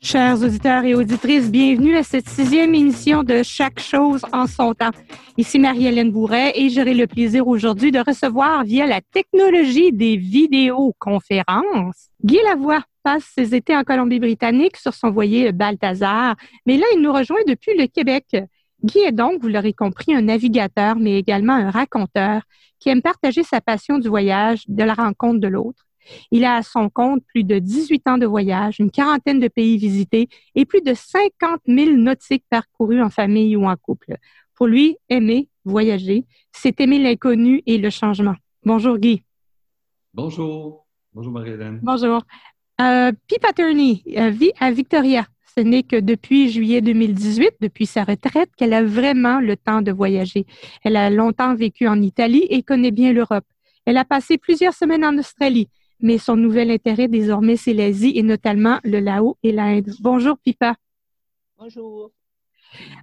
Chers auditeurs et auditrices, bienvenue à cette sixième émission de Chaque chose en son temps. Ici Marie-Hélène Bourret et j'aurai le plaisir aujourd'hui de recevoir via la technologie des vidéoconférences Guy Lavoie passe ses étés en Colombie-Britannique sur son voilier Balthazar, mais là, il nous rejoint depuis le Québec. Guy est donc, vous l'aurez compris, un navigateur, mais également un raconteur qui aime partager sa passion du voyage, de la rencontre de l'autre. Il a à son compte plus de 18 ans de voyage, une quarantaine de pays visités et plus de 50 000 nautiques parcourus en famille ou en couple. Pour lui, aimer, voyager, c'est aimer l'inconnu et le changement. Bonjour Guy. Bonjour. Bonjour Marie-Hélène. Bonjour. Euh, Pip Attorney euh, vit à Victoria. Ce n'est que depuis juillet 2018, depuis sa retraite, qu'elle a vraiment le temps de voyager. Elle a longtemps vécu en Italie et connaît bien l'Europe. Elle a passé plusieurs semaines en Australie mais son nouvel intérêt désormais, c'est l'Asie et notamment le Laos et l'Inde. Bonjour, Pipa. Bonjour.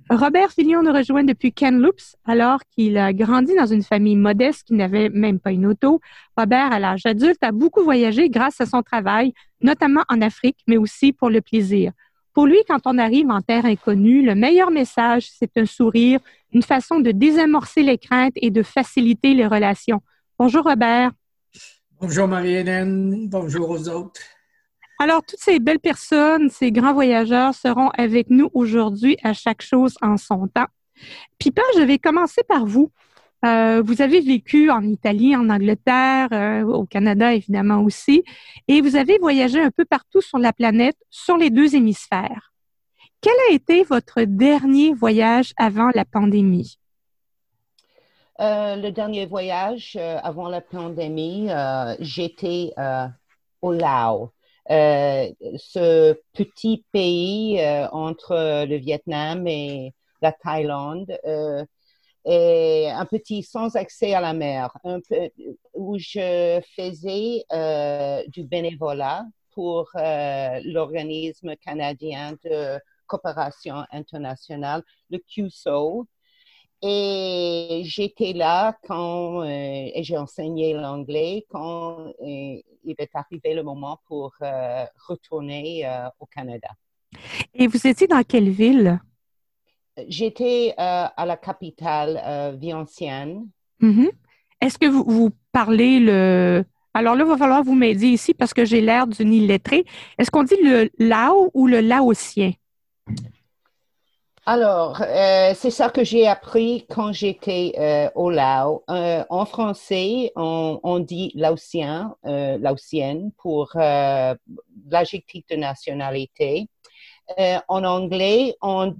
Robert Fillon nous rejoint depuis Kamloops alors qu'il a grandi dans une famille modeste qui n'avait même pas une auto. Robert, à l'âge adulte, a beaucoup voyagé grâce à son travail, notamment en Afrique, mais aussi pour le plaisir. Pour lui, quand on arrive en terre inconnue, le meilleur message, c'est un sourire, une façon de désamorcer les craintes et de faciliter les relations. Bonjour Robert. Bonjour Marie-Hélène, bonjour aux autres. Alors, toutes ces belles personnes, ces grands voyageurs seront avec nous aujourd'hui à chaque chose en son temps. Pipa, je vais commencer par vous. Euh, vous avez vécu en Italie, en Angleterre, euh, au Canada évidemment aussi, et vous avez voyagé un peu partout sur la planète, sur les deux hémisphères. Quel a été votre dernier voyage avant la pandémie? Euh, le dernier voyage euh, avant la pandémie, euh, j'étais au Laos, ce petit pays entre le Vietnam et la Thaïlande, et un petit sans accès à la mer, où je faisais du bénévolat pour l'organisme canadien de coopération internationale, le QSO, et j'étais là quand, euh, et j'ai enseigné l'anglais quand euh, il est arrivé le moment pour euh, retourner au Canada. Et vous étiez dans quelle ville? J'étais à la capitale Vientiane. Mm-hmm. Est-ce que vous, vous, parlez le... Alors là, il va falloir vous m'aider ici parce que j'ai l'air d'une illettrée. Est-ce qu'on dit le Lao ou le Laotien? Alors, euh, c'est ça que j'ai appris quand j'étais euh, au Laos. Euh, en français, on, dit laotien, laotienne pour l'adjectif de nationalité. en anglais, on,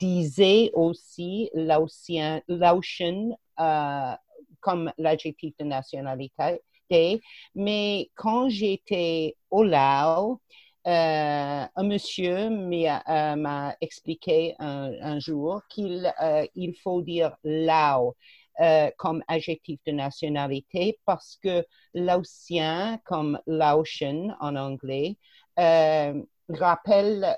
disait aussi laotien, laotian comme l'adjectif de nationalité. Mais quand j'étais au euh, un monsieur euh, m'a expliqué un, jour qu'il euh, il faut dire Lao comme adjectif de nationalité parce que Laotien, comme Laotian en anglais, rappelle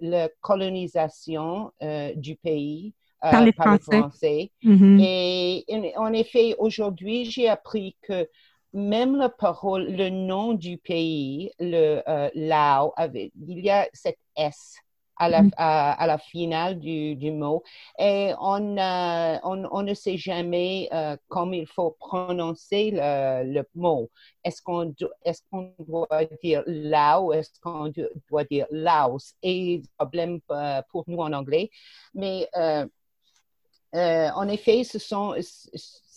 la colonisation du pays par les Français. Mm-hmm. Et en effet, aujourd'hui, j'ai appris que même la parole, le nom du pays, le euh, Lao, il y a cette S à la, mm. à, la finale du, du, mot et on, euh, on, on, ne sait jamais euh, comment il faut prononcer le, le mot. Est-ce qu'on est qu'on doit dire Lao, est-ce qu'on doit dire Laos? Et problème pour nous en anglais, mais en effet, ce sont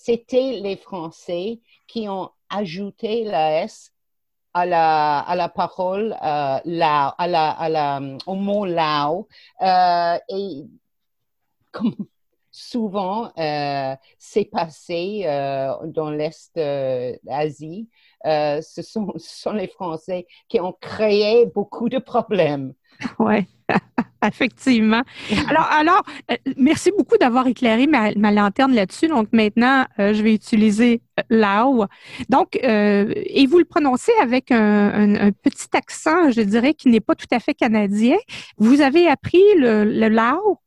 c'était les Français qui ont ajouté la S à la, à la parole euh, à la, à la, au mot Lao. Euh, et comme souvent, euh, c'est passé euh, dans l'Est d'Asie. Euh, ce, sont, sont les Français qui ont créé beaucoup de problèmes. Oui. Effectivement. Alors, alors euh, merci beaucoup d'avoir éclairé ma, lanterne là-dessus. Donc, maintenant, euh, je vais utiliser euh, Lao. Donc, et vous le prononcez avec un, petit accent, je dirais, qui n'est pas tout à fait canadien. Vous avez appris le, Lao?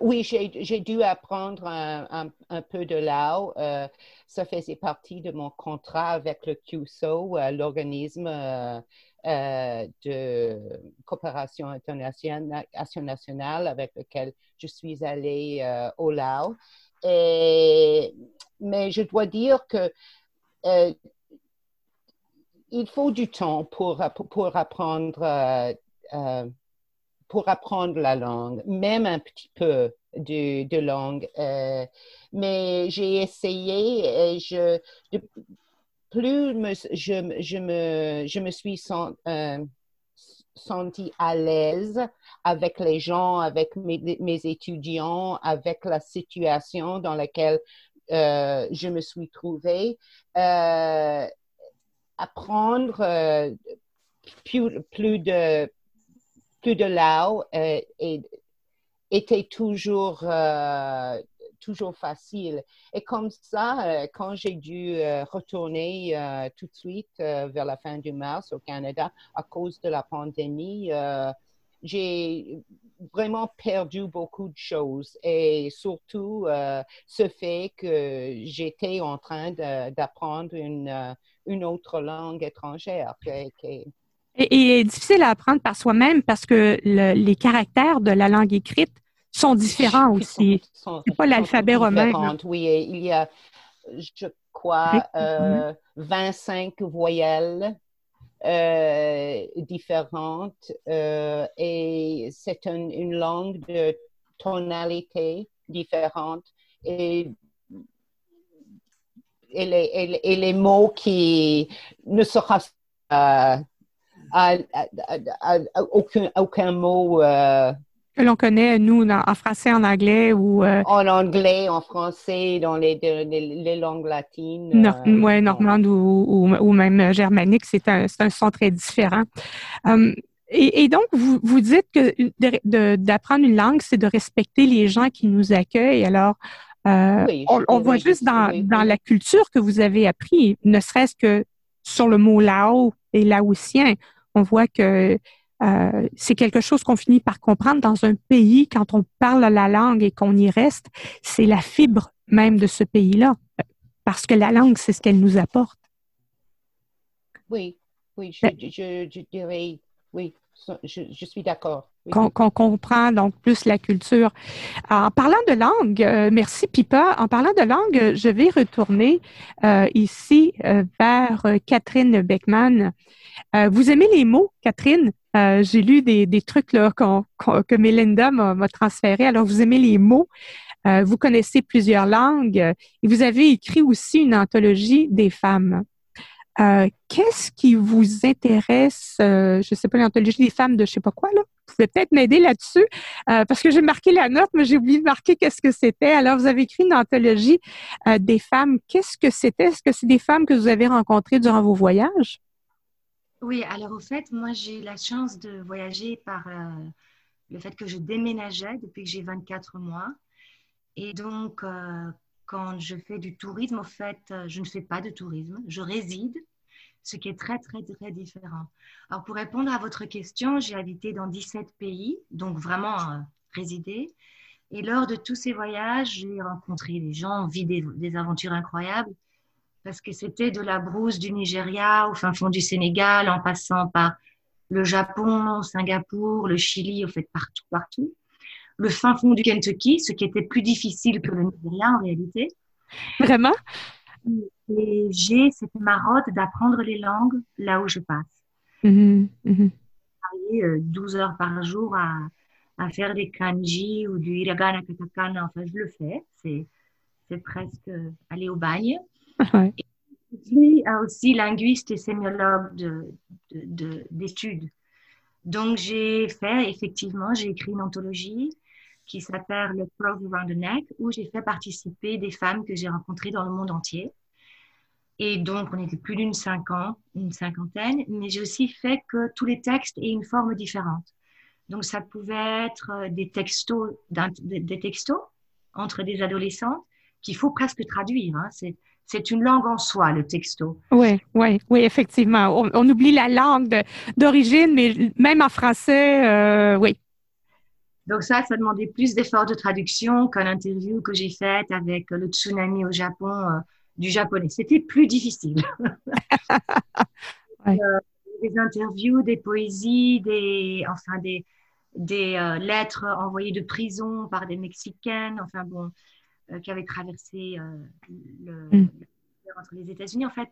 Oui, j'ai dû apprendre un, un, peu de lao. Ça faisait partie de mon contrat avec le QSO, l'organisme de coopération internationale avec lequel je suis allée au Lao. Et, mais je dois dire que il faut du temps pour, pour apprendre pour apprendre la langue, même un petit peu de, langue. Euh, mais j'ai essayé et je, plus je, je, me, je me suis sent, euh, senti à l'aise avec les gens, avec mes, mes, étudiants, avec la situation dans laquelle euh, je me suis trouvée. apprendre plus, plus de plus de Lao euh, était toujours, euh, toujours facile. Et comme ça, euh, quand j'ai dû retourner tout de suite vers la fin du mars au Canada à cause de la pandémie, j'ai vraiment perdu beaucoup de choses et surtout ce fait que j'étais en train d'apprendre une, une autre langue étrangère. Et, difficile à apprendre par soi-même parce que les caractères de la langue écrite sont différents aussi. C'est pas l'alphabet romain. Oui, il y a, je crois, 25 euh, voyelles euh, différentes euh, et c'est une langue de tonalité différente et et les, et les, mots qui ne sera aucun, aucun mot. Euh, que l'on connaît, nous, en français, en anglais ou. Euh, en anglais, en français, dans les, les, langues latines. Non, euh, oui, normande ou, ou, même germanique, c'est un, un, son très différent. et, et, donc, vous, vous dites que d'apprendre une langue, c'est de respecter les gens qui nous accueillent. Alors, on, voit juste dans, dans la culture que vous avez appris, ne serait-ce que sur le mot lao et laotien on voit que euh, c'est quelque chose qu'on finit par comprendre dans un pays quand on parle la langue et qu'on y reste. C'est la fibre même de ce pays-là, parce que la langue, c'est ce qu'elle nous apporte. Oui, oui, je, ben dirais, oui, je, suis d'accord. Qu'on comprend donc plus la culture. En parlant de langue, euh, merci Pipa. En parlant de langue, je vais retourner euh, ici vers Catherine Beckman. Vous aimez les mots, Catherine? Euh, j'ai lu des, trucs là, que Melinda m'a transféré. Alors, vous aimez les mots. Euh, vous connaissez plusieurs langues et vous avez écrit aussi une anthologie des femmes. Qu'est-ce qui vous intéresse, je ne sais pas, l'anthologie des femmes de je ne sais pas quoi, là? Vous pouvez peut-être m'aider là-dessus, parce que j'ai marqué la note, mais j'ai oublié de marquer qu'est-ce que c'était. Alors, vous avez écrit une anthologie des femmes. Qu'est-ce que c'était? Est-ce que c'est des femmes que vous avez rencontrées durant vos voyages? Oui, alors au fait, moi j'ai la chance de voyager par euh, le fait que je déménageais depuis que j'ai 24 mois. Et donc, euh, quand je fais du tourisme, au fait, euh, je ne fais pas de tourisme, je réside, ce qui est très, très, très différent. Alors, pour répondre à votre question, j'ai habité dans 17 pays, donc vraiment résidé. Et lors de tous ces voyages, j'ai rencontré des gens, vu des aventures incroyables parce que c'était de la brousse du Nigeria au fin fond du Sénégal, en passant par le Japon, Singapour, le Chili, au fait partout, partout. Le fin fond du Kentucky, ce qui était plus difficile que le Nigeria en réalité. Vraiment? Et j'ai cette marotte d'apprendre les langues là où je passe. Mm 12 heures par jour à, à, faire des kanji ou du hiragana katakana. Enfin, je le fais. C'est, c'est presque aller au bagne. Je suis aussi linguiste et sémiologue d'études. De, Donc, j'ai fait, effectivement, j'ai écrit une anthologie qui s'appelle Le Cross Around the Neck, où j'ai fait participer des femmes que j'ai rencontrées dans le monde entier. Et donc, on était plus d'une cinquantaine, mais j'ai aussi fait que tous les textes aient une forme différente. Donc, ça pouvait être des textos, des textos entre des adolescents qu'il faut presque traduire. Hein. C'est une langue en soi, le texto. Oui, oui, oui, effectivement. On, oublie la langue d'origine, mais même en français, euh, oui. Donc ça, ça demandait plus d'efforts de traduction qu'une interview que j'ai faite avec le tsunami au Japon euh, du japonais. C'était plus difficile. Euh, des interviews, des poésies, des, enfin des, des lettres envoyées de prison par des Mexicaines, enfin bon, qui avaient traversé le, mm. entre les États-Unis. En fait,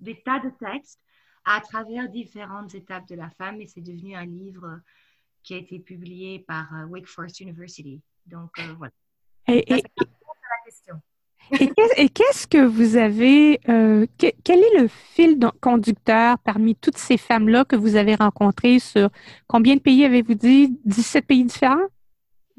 des tas de textes à travers différentes étapes de la femme et c'est devenu un livre qui a été publié par euh, Wake Forest University. Donc, euh, voilà. Et, et, qu'est-ce que vous avez, euh, quel est le fil conducteur parmi toutes ces femmes-là que vous avez rencontrées sur combien de pays avez-vous dit 17 pays différents?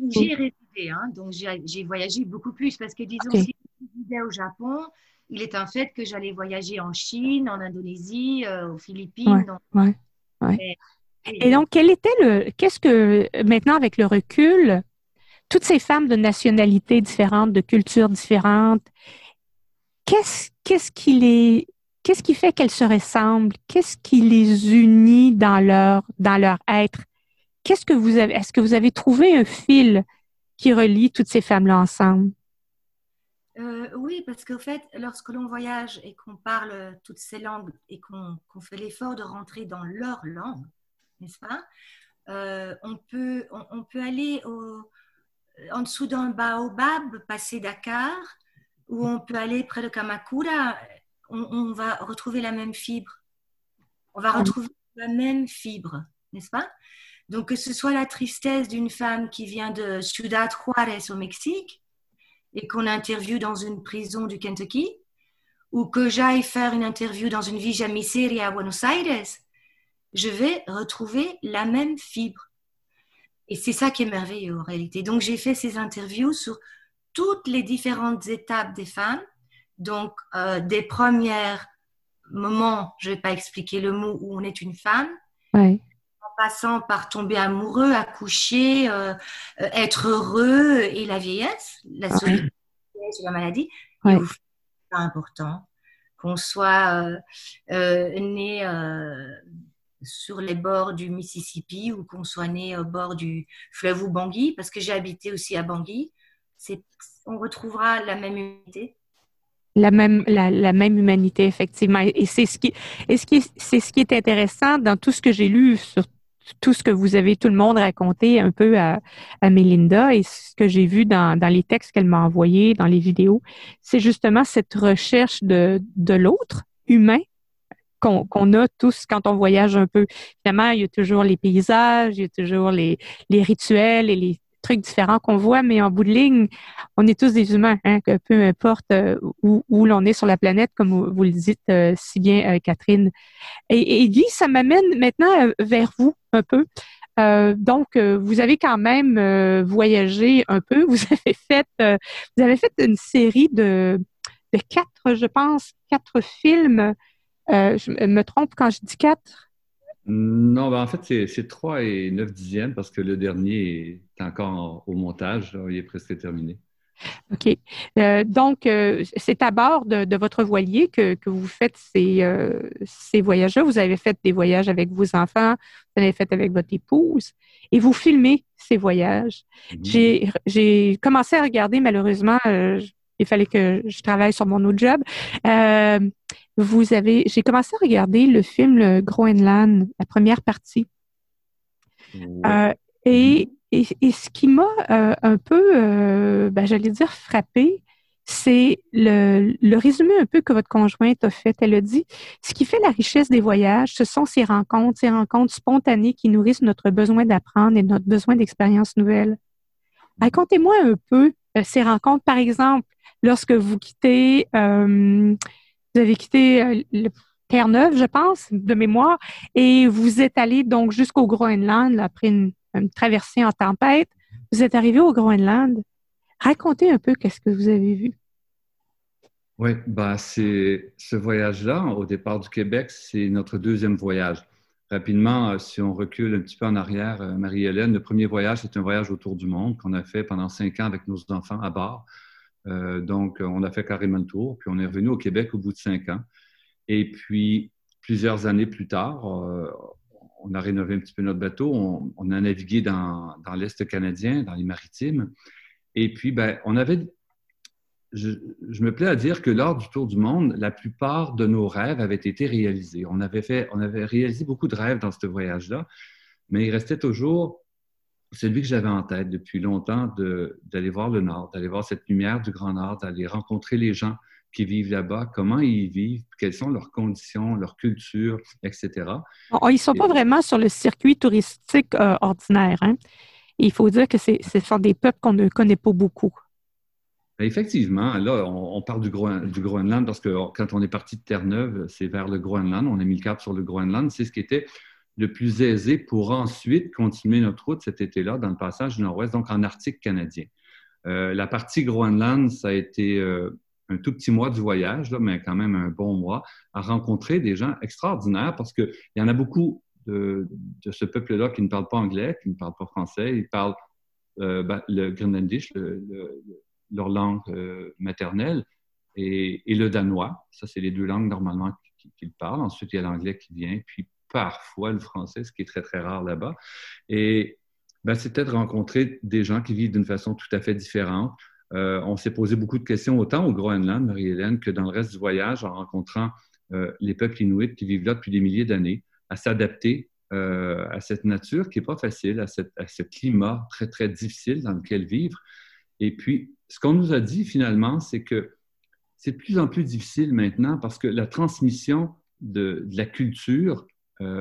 J'ai hein, donc j'ai voyagé beaucoup plus parce que disons, si je vivais au Japon, il est un fait que j'allais voyager en Chine, en Indonésie, aux Philippines. Ouais, ouais, et donc, quel était le, qu'est-ce que, maintenant avec le recul, toutes ces femmes de nationalités différentes, de cultures différentes, qu'est-ce, qu'est-ce qui les, qu'est-ce qui fait qu'elles se ressemblent? Qu'est-ce qui les unit dans leur, dans leur être? Qu'est-ce que vous avez, est-ce que vous avez trouvé un fil qui relie toutes ces femmes-là ensemble? Euh, oui, parce qu'en fait, lorsque l'on voyage et qu'on parle toutes ces langues et qu'on, fait l'effort de rentrer dans leur langue, n'est-ce pas? Euh, on, peut, on, peut aller au, en dessous d'un baobab, passer Dakar, ou on peut aller près de Kamakura, on, va retrouver la même fibre. On va retrouver la même fibre, n'est-ce pas? Donc, que ce soit la tristesse d'une femme qui vient de Ciudad Juárez au Mexique et qu'on interviewe dans une prison du Kentucky, ou que j'aille faire une interview dans une Villa Miseria à Buenos Aires, je vais retrouver la même fibre. Et c'est ça qui est merveilleux en réalité. Donc j'ai fait ces interviews sur toutes les différentes étapes des femmes, donc euh, des premiers moments, je ne vais pas expliquer le mot où on est une femme, en passant par tomber amoureux, accoucher, euh, euh, être heureux et la vieillesse, la solitude, la maladie. C'est important qu'on soit né sur les bords du Mississippi ou qu'on soit né au bord du fleuve ou Bangui, parce que j'ai habité aussi à Bangui, on retrouvera la même humanité. La même, la, même humanité, effectivement. Et c'est ce qui, et ce qui, c'est ce qui est intéressant dans tout ce que j'ai lu sur tout ce que vous avez tout le monde raconté un peu à, à Melinda et ce que j'ai vu dans, dans les textes qu'elle m'a envoyés, dans les vidéos, c'est justement cette recherche de, de l'autre humain qu'on a tous quand on voyage un peu. Évidemment, il y a toujours les paysages, il y a toujours les, les rituels et les trucs différents qu'on voit, mais en bout de ligne, on est tous des humains, hein, que peu importe euh, où, l'on est sur la planète, comme vous, le dites euh, si bien, euh, Catherine. Et, Guy, ça m'amène maintenant vers vous un peu. donc, vous avez quand même voyagé un peu. Vous avez fait, vous avez fait une série de, quatre, je pense, quatre films je me trompe quand je dis 4? Non, ben en fait, c'est 3 et 9 dixièmes parce que le dernier est encore au montage. il est presque terminé. OK. Euh, donc, euh, c'est à bord de, votre voilier que, vous faites ces, ces voyages-là. Vous avez fait des voyages avec vos enfants, vous avez fait avec votre épouse et vous filmez ces voyages. Mm-hmm. J'ai commencé à regarder, malheureusement, il fallait que je travaille sur mon autre job vous avez, j'ai commencé à regarder le film le Groenland, la première partie. Euh, et, et, ce qui m'a euh, un peu, euh, ben, j'allais dire, frappé, c'est le, le, résumé un peu que votre conjointe a fait. Elle a dit, ce qui fait la richesse des voyages, ce sont ces rencontres, ces rencontres spontanées qui nourrissent notre besoin d'apprendre et notre besoin d'expériences nouvelles. Racontez-moi un peu ces rencontres, par exemple, lorsque vous quittez vous avez quitté euh, le Terre-Neuve, je pense, de mémoire, et vous êtes allé donc jusqu'au Groenland après une, traversée en tempête. Vous êtes arrivé au Groenland. Racontez un peu qu'est-ce que vous avez vu. Oui, bah c'est ce voyage-là, au départ du Québec, c'est notre deuxième voyage. Rapidement, euh, si on recule un petit peu en arrière, euh, Marie-Hélène, le premier voyage, c'est un voyage autour du monde qu'on a fait pendant cinq ans avec nos enfants à bord. Euh, donc, on a fait carrément le tour, puis on est revenu au Québec au bout de cinq ans. Et puis, plusieurs années plus tard, euh, on, a rénové un petit peu notre bateau. On, a navigué dans, l'Est canadien, dans les maritimes. Et puis, ben, on avait. Je, me plais à dire que lors du tour du monde, la plupart de nos rêves avaient été réalisés. On avait, fait, on avait réalisé beaucoup de rêves dans ce voyage-là, mais il restait toujours celui que j'avais en tête depuis longtemps d'aller voir le Nord, d'aller voir cette lumière du Grand Nord, d'aller rencontrer les gens qui vivent là-bas, comment ils vivent, quelles sont leurs conditions, leur culture, etc. ils ne sont pas vraiment sur le circuit touristique euh, ordinaire. Hein? Il faut dire que ce sont des peuples qu'on ne connaît pas beaucoup. Ben, effectivement, là, on, parle du, du, Groenland parce que quand on est parti de Terre-Neuve, c'est vers le Groenland. On a mis le cap sur le Groenland. C'est ce qui était le plus aisé pour ensuite continuer notre route cet été-là dans le passage du Nord-Ouest, donc en Arctique canadien. Euh, la partie Groenland, ça a été euh, un tout petit mois du voyage, là, mais quand même un bon mois, à rencontrer des gens extraordinaires parce qu'il y en a beaucoup de, ce peuple-là qui ne parle pas anglais, qui ne parle pas français, ils parlent euh, ben, le Groenlandish, leur langue maternelle, et, le danois. Ça, c'est les deux langues normalement qu'ils parlent. Ensuite, il y a l'anglais qui vient, puis parfois le français, ce qui est très, très rare là-bas. Et ben, c'était de rencontrer des gens qui vivent d'une façon tout à fait différente. Euh, on s'est posé beaucoup de questions autant au Groenland, Marie-Hélène, que dans le reste du voyage en rencontrant euh, les peuples inuits qui vivent là depuis des milliers d'années, à s'adapter euh, à cette nature qui n'est pas facile, à, ce climat très, très difficile dans lequel vivre. Et puis, ce qu'on nous a dit finalement, c'est que c'est de plus en plus difficile maintenant parce que la transmission de, la culture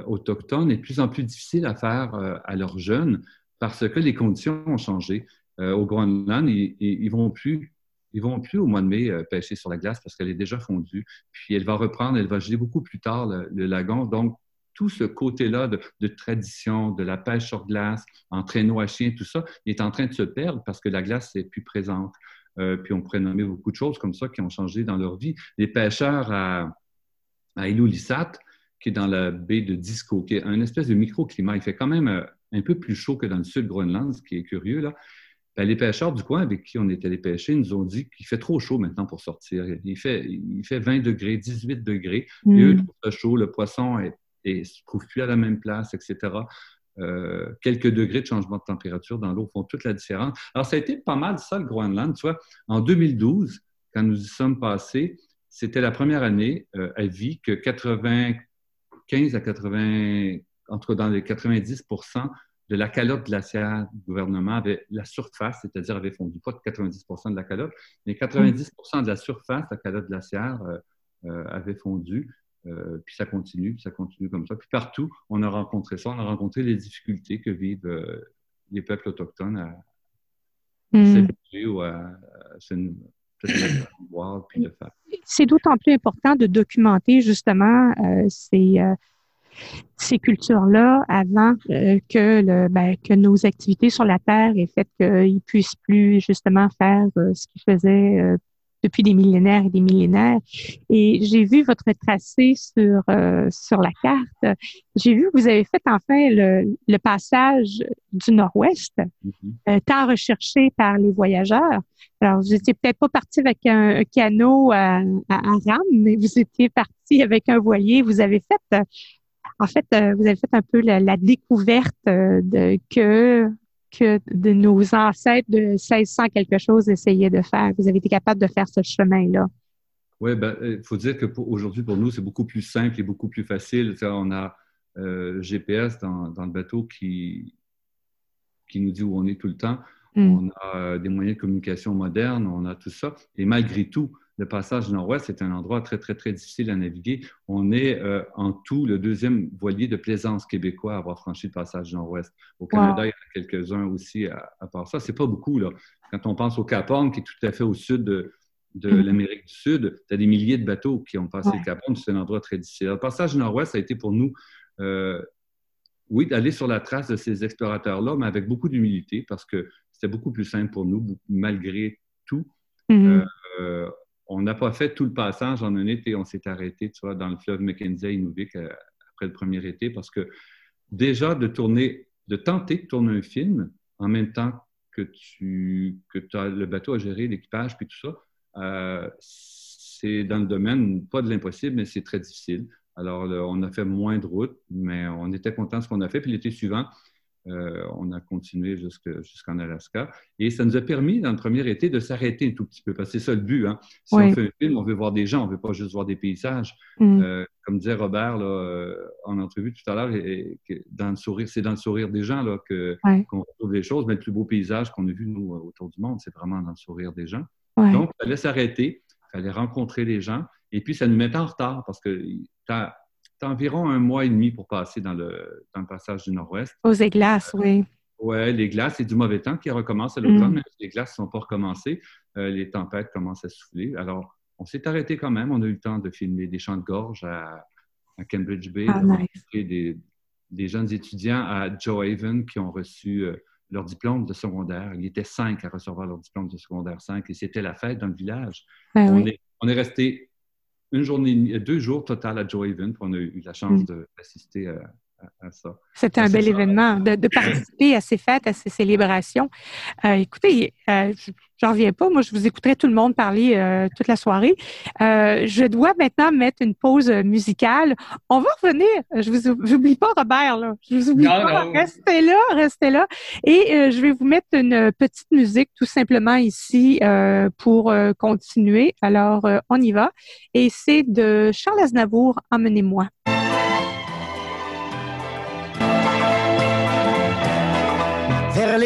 autochtones est de plus en plus difficile à faire euh, à leurs jeunes parce que les conditions ont changé. Euh, au Groenland, ils, ils, vont plus ils vont plus au mois de mai pêcher sur la glace parce qu'elle est déjà fondue. Puis elle va reprendre, elle va geler beaucoup plus tard le, lagon. Donc, tout ce côté-là de, tradition, de la pêche sur glace, en traîneau à chien, tout ça, est en train de se perdre parce que la glace n'est plus présente. puis on pourrait nommer beaucoup de choses comme ça qui ont changé dans leur vie. Les pêcheurs à, à Ilulissat, qui est dans la baie de Disco, qui est un espèce de microclimat. Il fait quand même euh, un peu plus chaud que dans le sud Groenland, ce qui est curieux. Là. Ben, les pêcheurs du coin avec qui on est allé pêcher nous ont dit qu'il fait trop chaud maintenant pour sortir. Il fait, il fait 20 degrés, 18 degrés. Et eux mm. trouvent ça chaud. Le poisson ne se trouve plus à la même place, etc. Euh, quelques degrés de changement de température dans l'eau font toute la différence. Alors, ça a été pas mal ça, le Groenland. Tu vois, en 2012, quand nous y sommes passés, c'était la première année euh, à vie que 80 15 à 80, entre dans les 90% de la calotte glaciaire du gouvernement avait la surface, c'est-à-dire avait fondu, pas de 90% de la calotte, mais 90% de la surface de la calotte glaciaire euh, euh, avait fondu. Euh, puis ça continue, puis ça continue comme ça. Puis partout, on a rencontré ça, on a rencontré les difficultés que vivent les peuples autochtones à, mm. ou à, se c'est d'autant plus important de documenter justement euh, ces, euh, ces cultures-là avant euh, que, le, ben, que nos activités sur la Terre aient fait qu'ils puissent plus justement faire ce qu'ils faisaient depuis des millénaires et des millénaires. Et j'ai vu votre tracé sur, euh, sur la carte. J'ai vu que vous avez fait enfin le, le passage du Nord-Ouest, mm-hmm. euh, tant recherché par les voyageurs. Alors, vous étiez peut-être pas parti avec un, canot à, à, rame, mais vous étiez parti avec un voilier. Vous avez fait, en fait, euh, vous avez fait un peu la, la découverte de que que de nos ancêtres de 1600 quelque chose essayaient de faire. Vous avez été capable de faire ce chemin-là. Oui, ben, il euh, faut dire qu'aujourd'hui, pour, pour nous, c'est beaucoup plus simple et beaucoup plus facile. On a euh, GPS dans, dans, le bateau qui, qui nous dit où on est tout le temps. Mm. On a euh, des moyens de communication modernes, on a tout ça. Et malgré tout, le passage nord-ouest, c'est un endroit très, très, très difficile à naviguer. On est euh, en tout le deuxième voilier de plaisance québécois à avoir franchi le passage nord-ouest. Au Canada, il y en a quelques-uns aussi à, part ça. C'est pas beaucoup, là. Quand on pense au Cap Horn, qui est tout à fait au sud de, mm. l'Amérique du Sud, tu as des milliers de bateaux qui ont passé le Cap Horn. C'est un endroit très difficile. le passage nord-ouest a été pour nous, euh, oui, d'aller sur la trace de ces explorateurs-là, mais avec beaucoup d'humilité, parce que c'était beaucoup plus simple pour nous, malgré tout. Mm-hmm. Euh, on n'a pas fait tout le passage en un été. On s'est arrêté, tu vois, dans le fleuve Mackenzie à Inuvik euh, après le premier été parce que déjà de tourner, de tenter de tourner un film en même temps que tu que as le bateau à gérer, l'équipage, puis tout ça, euh, c'est dans le domaine, pas de l'impossible, mais c'est très difficile. Alors, on a fait moins de routes, mais on était content de ce qu'on a fait. Puis l'été suivant, euh, on a continué jusqu'en Alaska. Et ça nous a permis, dans le premier été, de s'arrêter un tout petit peu, parce que c'est ça le but. Hein. Si on fait un film, on veut voir des gens, on ne veut pas juste voir des paysages. Mm. Euh, comme disait Robert là, en entrevue tout à l'heure, c'est dans le sourire des gens qu'on retrouve les choses. Mais le plus beau paysage qu'on a vu, nous, autour du monde, c'est vraiment dans le sourire des gens. Donc, il fallait s'arrêter, il fallait rencontrer les gens. Et puis, ça nous mettait en retard parce que as, environ un mois et demi pour passer dans le, passage du Nord-Ouest. Aux glaces, oui. Oui, les glaces, c'est du mauvais temps qui recommence à l'automne, mm. les glaces ne sont pas recommencées. Euh, les tempêtes commencent à souffler. Alors, on s'est arrêté quand même. On a eu le temps de filmer des champs de gorge à, Cambridge Bay, ah, des, des, jeunes étudiants à Joe Haven qui ont reçu euh, leur diplôme de secondaire. Il y était cinq à recevoir leur diplôme de secondaire 5 et c'était la fête dans le village. Ben on, est, on, est, resté une journée, deux jours total à Joe Haven. On a eu la chance mm. d'assister à, c'était un bel événement de, participer à ces fêtes, à ces célébrations. Euh, écoutez, euh, j'en reviens pas. Moi, je vous écouterai tout le monde parler euh, toute la soirée. je dois maintenant mettre une pause musicale. On va revenir. Je vous j'oublie pas Robert là. Je vous oublie pas. Restez là, restez là. Et je vais vous mettre une petite musique tout simplement ici pour continuer. Alors, on y va. Et c'est de Charles Aznavour. Emmenez-moi.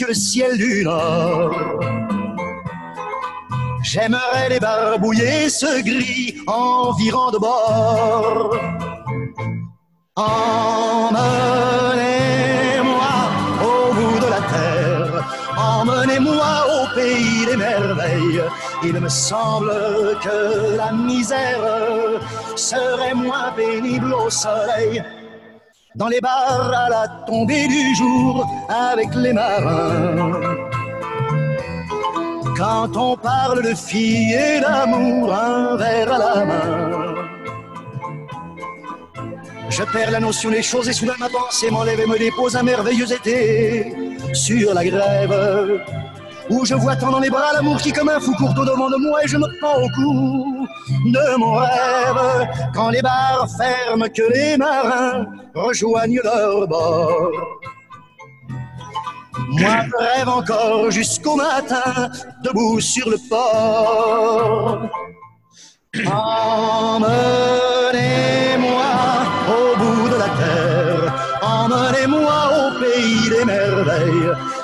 que ciel du nord. J'aimerais les barbouiller ce gris environ de bord. Emmenez-moi au bout de la terre, emmenez-moi au pays des merveilles. Il me semble que la misère serait moins pénible au soleil dans les bars à la tombée du jour avec les marins. Quand on parle de filles et d'amour, un verre à la main. Je perds la notion des choses et soudain ma pensée m'enlève et me dépose un merveilleux été sur la grève où je vois tant dans les bras l'amour qui comme un fou court au devant de moi et je me prends au cou de mon rêve quand les bars ferment que les marins rejoignent leur bord. Moi je rêve encore jusqu'au matin debout sur le port. Emmenez-moi au bout de la terre, emmenez-moi au pays des merveilles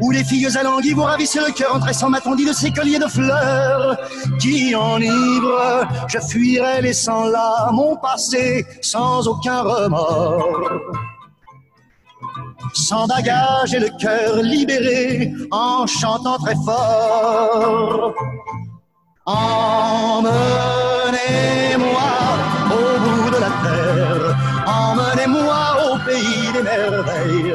où les filles alanguies vous ravissent le cœur en tressant ma tendie de ces colliers de fleurs qui enivrent. Je fuirai laissant là mon passé sans aucun remords. Sans bagage et le cœur libéré en chantant très fort. Emmenez-moi au bout de la terre, emmenez-moi au pays des merveilles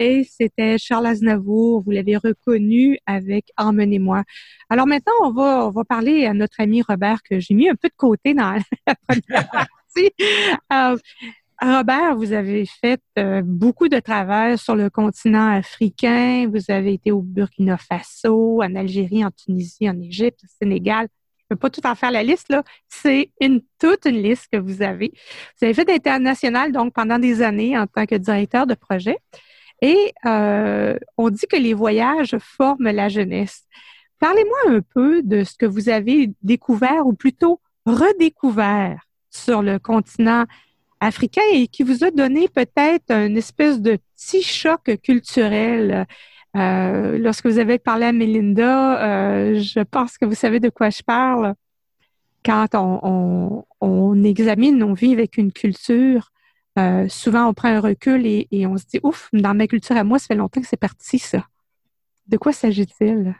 Et c'était Charles Aznavour. Vous l'avez reconnu avec Emmenez-moi. Alors maintenant, on va, parler à notre ami Robert que j'ai mis un peu de côté dans la première partie. Euh, Robert, vous avez fait euh, beaucoup de travail sur le continent africain. Vous avez été au Burkina Faso, en Algérie, en Tunisie, en Égypte, au Sénégal. Je ne peux pas tout en faire la liste, là. C'est une, toute une liste que vous avez. Vous avez fait international, donc, pendant des années en tant que directeur de projet. Et euh, on dit que les voyages forment la jeunesse. Parlez-moi un peu de ce que vous avez découvert, ou plutôt redécouvert sur le continent africain et qui vous a donné peut-être une espèce de petit choc culturel. Euh, lorsque vous avez parlé à Melinda, euh, je pense que vous savez de quoi je parle. Quand on, examine, on vit avec une culture, euh, souvent on prend un recul et, on se dit, ouf, dans ma culture à moi, ça fait longtemps que c'est parti ça. De quoi s'agit-il?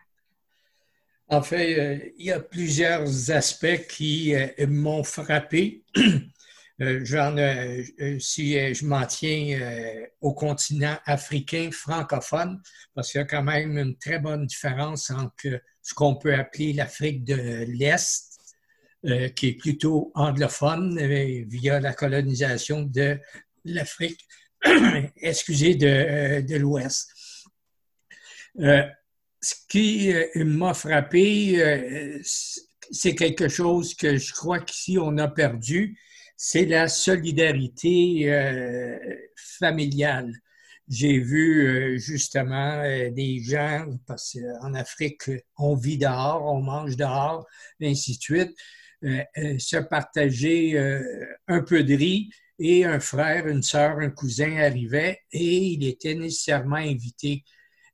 En fait, il y a plusieurs aspects qui m'ont frappé. Euh, j'en, euh, euh, si je m'en tiens au continent africain francophone, parce qu'il y a quand même une très bonne différence entre ce qu'on peut appeler l'Afrique de l'Est, qui est plutôt anglophone via la colonisation de l'Afrique, excusez, de, de l'Ouest. ce qui m'a frappé, c'est quelque chose que je crois qu'ici on a perdu, c'est la solidarité euh, familiale. J'ai vu euh, justement euh, des gens, parce qu'en Afrique, on vit dehors, on mange dehors, et ainsi de suite, se partager un peu de riz et un frère, une sœur, un cousin arrivait et il était nécessairement invité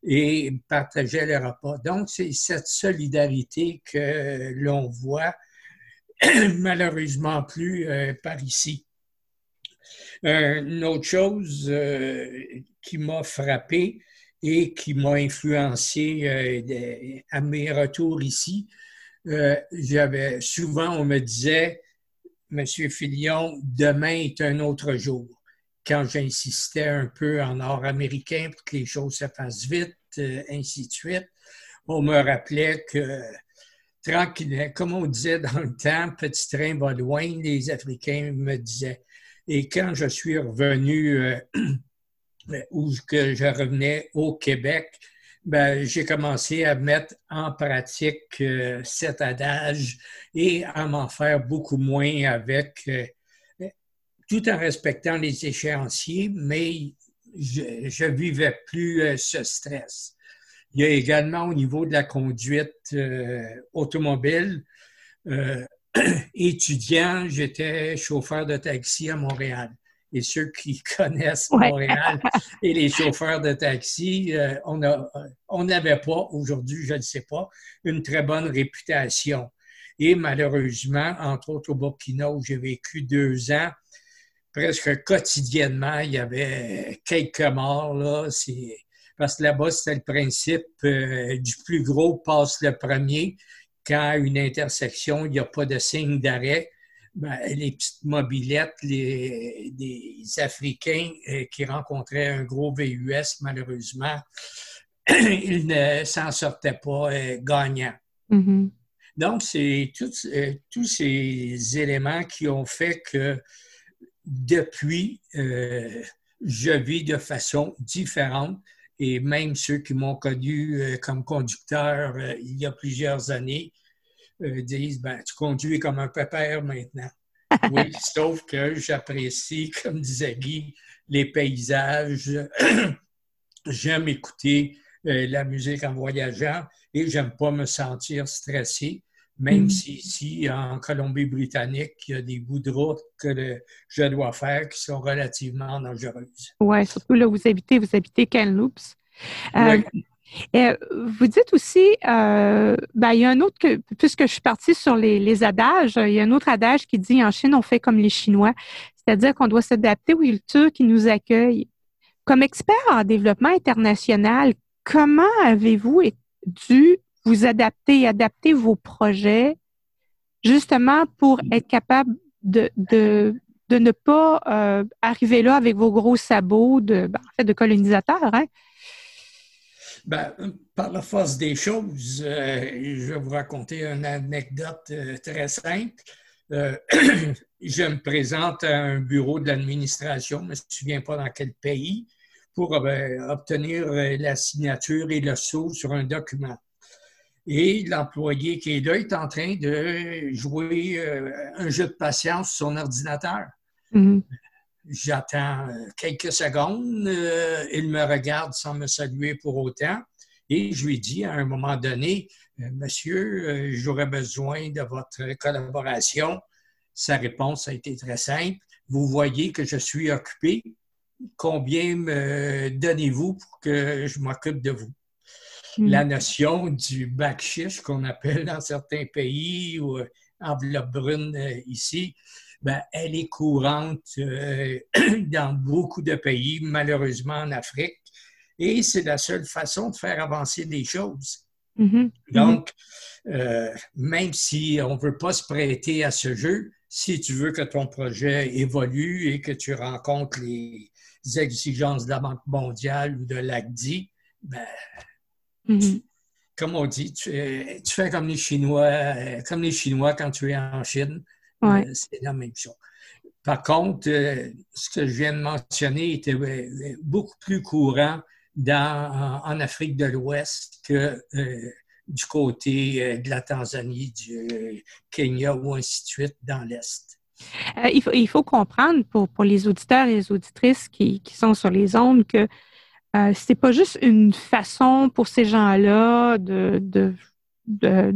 et partageait le repas. Donc, c'est cette solidarité que l'on voit malheureusement plus euh, par ici. Euh, une autre chose euh, qui m'a frappé et qui m'a influencé à mes retours ici, j'avais souvent on me disait, Monsieur Filion, demain est un autre jour. Quand j'insistais un peu en nord-américain pour que les choses se fassent vite, ainsi de suite, on me rappelait que tranquille, comme on disait dans le temps, petit train va loin, les Africains me disaient. Et quand je suis revenu, euh, ou que je revenais au Québec, ben, j'ai commencé à mettre en pratique euh, cet adage et à m'en faire beaucoup moins avec, euh, tout en respectant les échéanciers, mais je ne vivais plus ce stress. Il y a également au niveau de la conduite euh, automobile, euh, étudiant, j'étais chauffeur de taxi à Montréal. Et ceux qui connaissent Montréal et les chauffeurs de taxi, euh, on n'avait pas, aujourd'hui, je ne sais pas, une très bonne réputation. Et malheureusement, entre autres au Burkina, où j'ai vécu deux ans, presque quotidiennement, il y avait quelques morts. Là. Parce que là-bas, c'était le principe euh, du plus gros passe le premier. Quand à une intersection, il n'y a pas de signe d'arrêt, ben, les petites mobilettes, les, Africains euh, qui rencontraient un gros VUS, malheureusement, ils ne s'en sortaient pas euh, gagnants. Mm-hmm. Donc, c'est tous ces éléments qui ont fait que depuis, je vis de façon différente et même ceux qui m'ont connu euh, comme conducteur euh, il y a plusieurs années euh, disent ben, Tu conduis comme un pépère maintenant. oui, sauf que j'apprécie, comme disait Guy, les paysages. j'aime écouter la musique en voyageant et j'aime pas me sentir stressé. Même mm. si ici, en Colombie-Britannique, il y a des bouts de route que je dois faire qui sont relativement dangereuses. Oui, surtout là où vous habitez, vous habitez Kamloops. Euh, euh, vous dites aussi, euh, ben, il y a un autre, que, puisque je suis partie sur les, adages, il y a un autre adage qui dit en Chine, on fait comme les Chinois, c'est-à-dire qu'on doit s'adapter aux cultures qui nous accueillent. Comme expert en développement international, comment avez-vous dû vous adapter et adapter vos projets justement pour être capable de, ne pas euh, arriver là avec vos gros sabots de, ben, colonisateurs, hein? Ben, par la force des choses, euh, je vais vous raconter une anecdote euh, très simple. Euh, je me présente à un bureau de l'administration, je ne me souviens pas dans quel pays, pour obtenir la signature et le sceau sur un document. Et l'employé qui est là est en train de jouer un jeu de patience sur son ordinateur. Mm-hmm. J'attends quelques secondes. Euh, il me regarde sans me saluer pour autant. Et je lui dis à un moment donné, euh, Monsieur, euh, j'aurais besoin de votre collaboration. Sa réponse a été très simple. Vous voyez que je suis occupé. Combien me donnez-vous pour que je m'occupe de vous? Hmm. La notion du backshish qu'on appelle dans certains pays ou enveloppe brune ici, ben, elle est courante euh, dans beaucoup de pays, malheureusement en Afrique, et c'est la seule façon de faire avancer les choses. Mm-hmm. Donc, euh, même si on ne veut pas se prêter à ce jeu, si tu veux que ton projet évolue et que tu rencontres les exigences de la Banque mondiale ou de l'ACDI, ben, mm-hmm. comme on dit, tu, tu, fais comme les Chinois, euh, comme les Chinois quand tu es en Chine. Euh, c'est la même chose. Par contre, euh, ce que je viens de mentionner était euh, beaucoup plus courant dans, en Afrique de l'Ouest que du côté de la Tanzanie, du Kenya ou ainsi de suite dans l'Est. il, faut, il, faut, comprendre pour, pour, les auditeurs et les auditrices qui, qui sont sur les ondes que euh, c'est pas juste une façon pour ces gens-là de, de, de,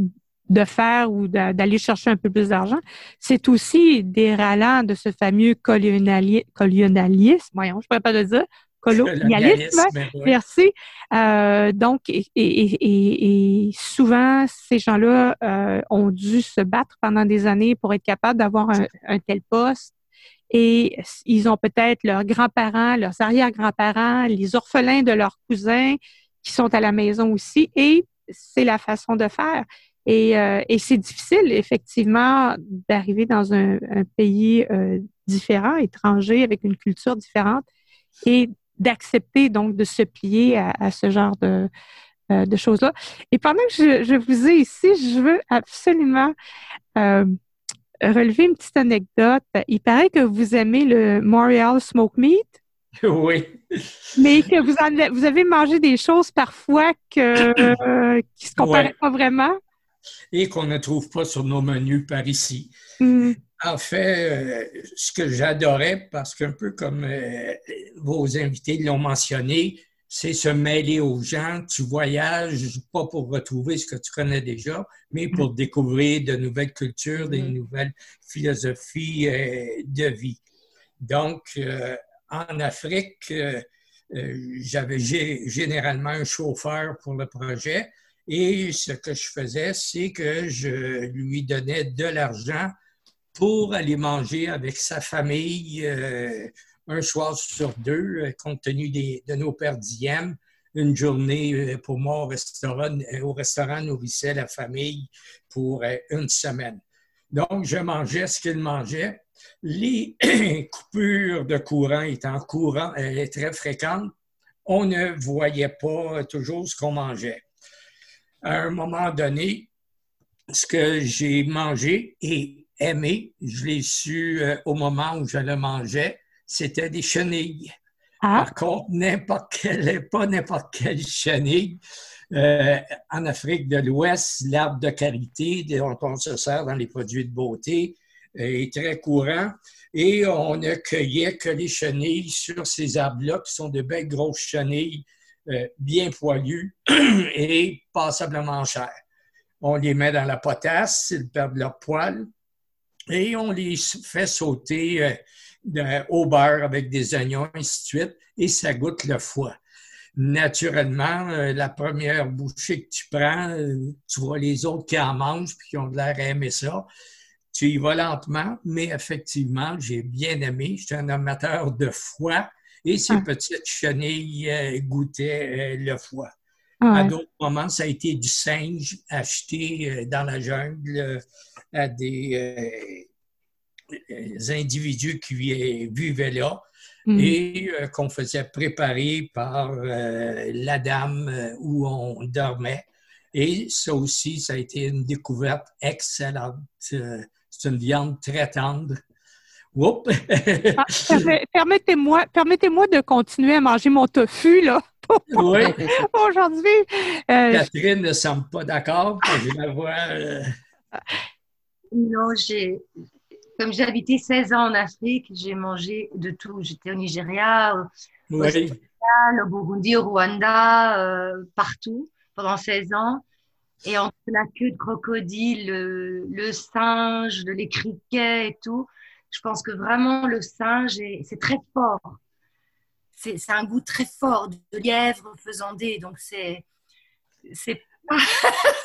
de faire ou d'aller chercher un peu plus d'argent, c'est aussi des ralents de ce fameux colonialisme, voyons, je ne pourrais pas le dire, colonialisme, merci. Euh, donc, et, souvent, ces gens-là euh, ont dû se battre pendant des années pour être capables d'avoir un, tel poste. Et ils ont peut-être leurs grands-parents, leurs arrière-grands-parents, les orphelins de leurs cousins qui sont à la maison aussi. Et c'est la façon de faire. Euh, et, c'est difficile, effectivement, d'arriver dans un, pays euh, différent, étranger, avec une culture différente, et d'accepter donc de se plier à, ce genre de, euh, de choses-là. Et pendant que je, vous ai ici, je veux absolument relever une petite anecdote. Il paraît que vous aimez le Montreal Smoke Meat. Oui. Mais que vous, vous avez mangé des choses parfois que, qui ne se comparaient pas vraiment et qu'on ne trouve pas sur nos menus par ici. Mm. En fait, euh, ce que j'adorais, parce qu'un peu comme euh, vos invités l'ont mentionné, c'est se mêler aux gens. Tu voyages pas pour retrouver ce que tu connais déjà, mais mm. pour découvrir de nouvelles cultures, des mm. nouvelles philosophies euh, de vie. Donc, en Afrique, j'avais généralement un chauffeur pour le projet et ce que je faisais, c'est que je lui donnais de l'argent pour aller manger avec sa famille euh, un soir sur deux, euh, compte tenu de nos pères Une journée euh, pour moi au restaurant, au restaurant nourrissait la famille pour une semaine. Donc, je mangeais ce qu'il mangeait. Les coupures de courant étant courant, très fréquentes, on ne voyait pas toujours ce qu'on mangeait à un moment donné, ce que j'ai mangé et aimé, je l'ai su euh, au moment où je le mangeais, c'était des chenilles. Ah. Par contre, n'importe quelle, pas n'importe quelle chenille. Euh, en Afrique de l'Ouest, l'arbre de karité dont on se sert dans les produits de beauté est très courant et on ne cueillait que les chenilles sur ces arbres-là qui sont de belles grosses chenilles bien poilus et passablement chers. On les met dans la potasse, ils perdent leur poil et on les fait sauter euh, au beurre avec des oignons, ainsi de suite, et ça goûte le foie. Naturellement, euh, la première bouchée que tu prends, tu vois les autres qui en mangent puis qui ont de l'air à aimer ça. Tu y vas lentement, mais effectivement, j'ai bien aimé. Je suis un amateur de foie et ces ah. petites chenilles euh, goûtaient euh, le foie. À d'autres moments, ça a été du singe acheté euh, dans la jungle à des individus qui vivaient là. mm. et qu'on faisait préparer par la dame où on dormait. Et ça aussi, ça a été une découverte excellente. C'est une viande très tendre. Ah, permettez-moi, permettez-moi de continuer à manger mon tofu là. oui. Aujourd'hui. Euh, Catherine ne semble pas d'accord. Je la vois. Euh, non, j'ai. Comme j'ai habité 16 ans en Afrique, j'ai mangé de tout. J'étais au Nigeria, au, au Burundi, au Rwanda, euh, partout pendant 16 ans. Et entre la queue de crocodile, le, le singe, les criquets et tout, je pense que vraiment le singe, c'est très fort. C'est un goût très fort de lièvre faisandé. Donc, c'est.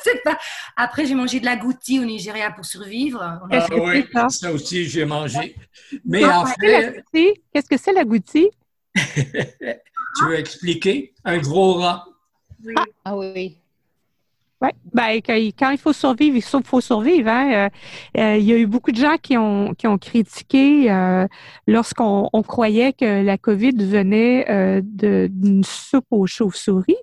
C'est pas... Après, j'ai mangé de la goutti au Nigeria pour survivre. Ah, oui, ça? aussi, j'ai mangé. Mais en fait. Qu'est-ce que c'est la goutti? tu veux expliquer? Un gros rat. Oui. Ah oui. Oui, ben, quand il faut survivre, il faut survivre. Hein. Euh, euh, il y a eu beaucoup de gens qui ont, qui ont critiqué euh, lorsqu'on croyait que la COVID venait d'une soupe aux chauves-souris.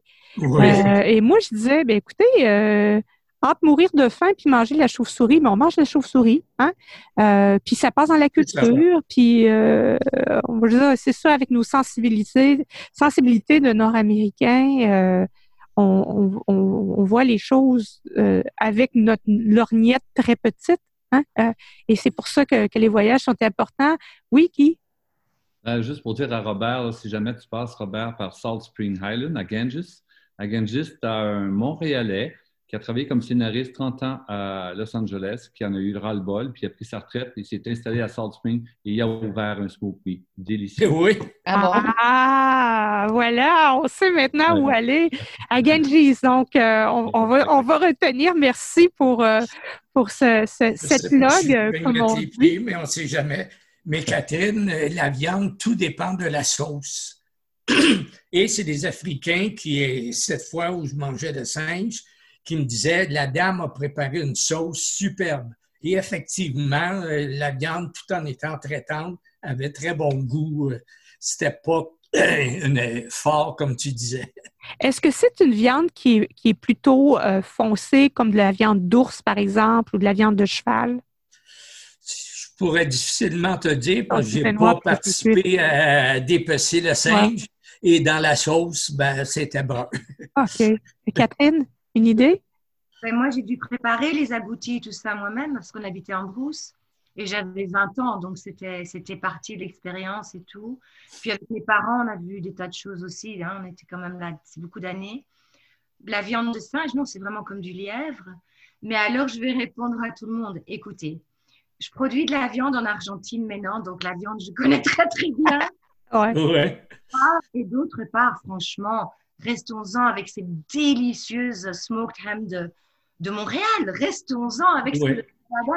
et moi, je disais, ben, écoutez, entre mourir de faim puis manger la chauve-souris, mais on mange la chauve-souris, hein? puis ça passe dans la culture, puis c'est ça avec nos sensibilités, sensibilités de Nord-Américains on, voit les choses euh, avec notre lorgnette très petite. Hein, euh, et c'est pour ça que, les voyages sont importants. Oui, qui? Euh, juste pour dire à Robert, si jamais tu passes, Robert, par Salt Spring Highland à Ganges, à Ganges, tu as un Montréalais qui a travaillé comme scénariste 30 ans à Los Angeles, qui en a eu le ras-le-bol, puis a pris sa retraite, il s'est installé à Salt Spring et il a ouvert un smoky. Délicieux. Oui. Ah, ah, voilà, on sait maintenant où aller. À Ganges, donc euh, on, va, on va retenir. Merci pour, euh, pour ce, cette log, comme on dit. Mais on ne sait jamais. Mais Catherine, la viande, tout dépend de la sauce. Et c'est des Africains qui, cette fois où je mangeais de singe, qui me disait la dame a préparé une sauce superbe. Et effectivement, euh, la viande, tout en étant très tendre, avait très bon goût. Euh, c'était pas une, fort, comme tu disais. Est-ce que c'est une viande qui est, plutôt euh, foncée, comme de la viande d'ours, par exemple, ou de la viande de cheval? Je pourrais difficilement te dire, parce que je n'ai pas participé à dépecer le singe. Et dans la sauce, ben, c'était brun. OK. Catherine? Une idée? Ben, Moi, j'ai dû préparer les agoutis et tout ça moi-même parce qu'on habitait en brousse et j'avais 20 ans, donc c'était, c'était partie de l'expérience et tout. Puis avec mes parents, on a vu des tas de choses aussi. Hein. on était quand même là, c'est beaucoup d'années. La viande de singe, non, c'est vraiment comme du lièvre. Mais alors, je vais répondre à tout le monde. Écoutez, je produis de la viande en Argentine maintenant, donc la viande, je connais très très bien. ouais. Et d'autre part, franchement, Restons-en avec ces délicieuses smoked ham de, de Montréal. Restons-en avec ce que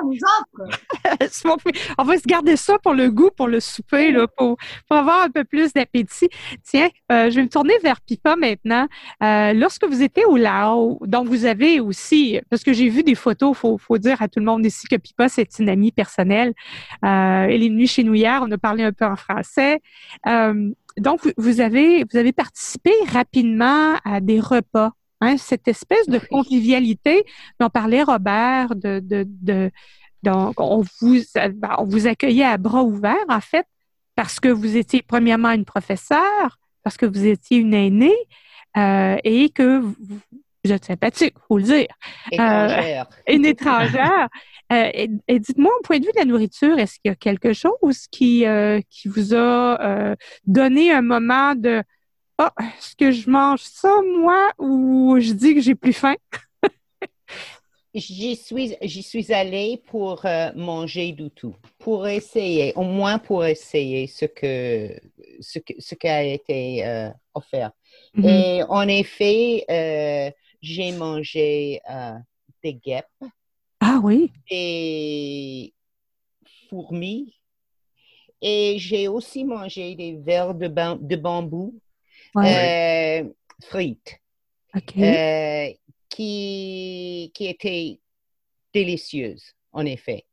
nous offre. On va se garder ça pour le goût, pour le souper, là, pour, pour avoir un peu plus d'appétit. Tiens, euh, je vais me tourner vers Pipa maintenant. Euh, lorsque vous étiez au Laos, donc vous avez aussi, parce que j'ai vu des photos, il faut, faut, dire à tout le monde ici que Pipa, c'est une amie personnelle. Euh, elle est venue chez nous hier, on a parlé un peu en français. Donc, vous avez, vous avez participé rapidement à des repas. Hein, cette espèce de convivialité dont parlait Robert, de, de, de donc on vous, ben, on vous accueillait à bras ouverts, en fait, parce que vous étiez premièrement une professeure, parce que vous étiez une aînée euh, et que vous, vous êtes sympathique, faut le dire. Étrangère. Euh, une étrangère. Euh, et, dites-moi, au point de vue de la nourriture, est-ce qu'il y a quelque chose qui, euh, qui vous a donné un moment de Ah, oh, est-ce que je mange ça, moi, ou je dis que j'ai plus faim? J'y suis, j'y suis allée pour manger du tout, pour essayer, au moins pour essayer ce que ce, ce qui a été offert. Mm-hmm. Et en effet, j'ai mangé des guêpes. Ah oui? Des fourmis. Et j'ai aussi mangé des verres de, de bambou euh, frites. Euh, qui, qui étaient délicieuses, en effet.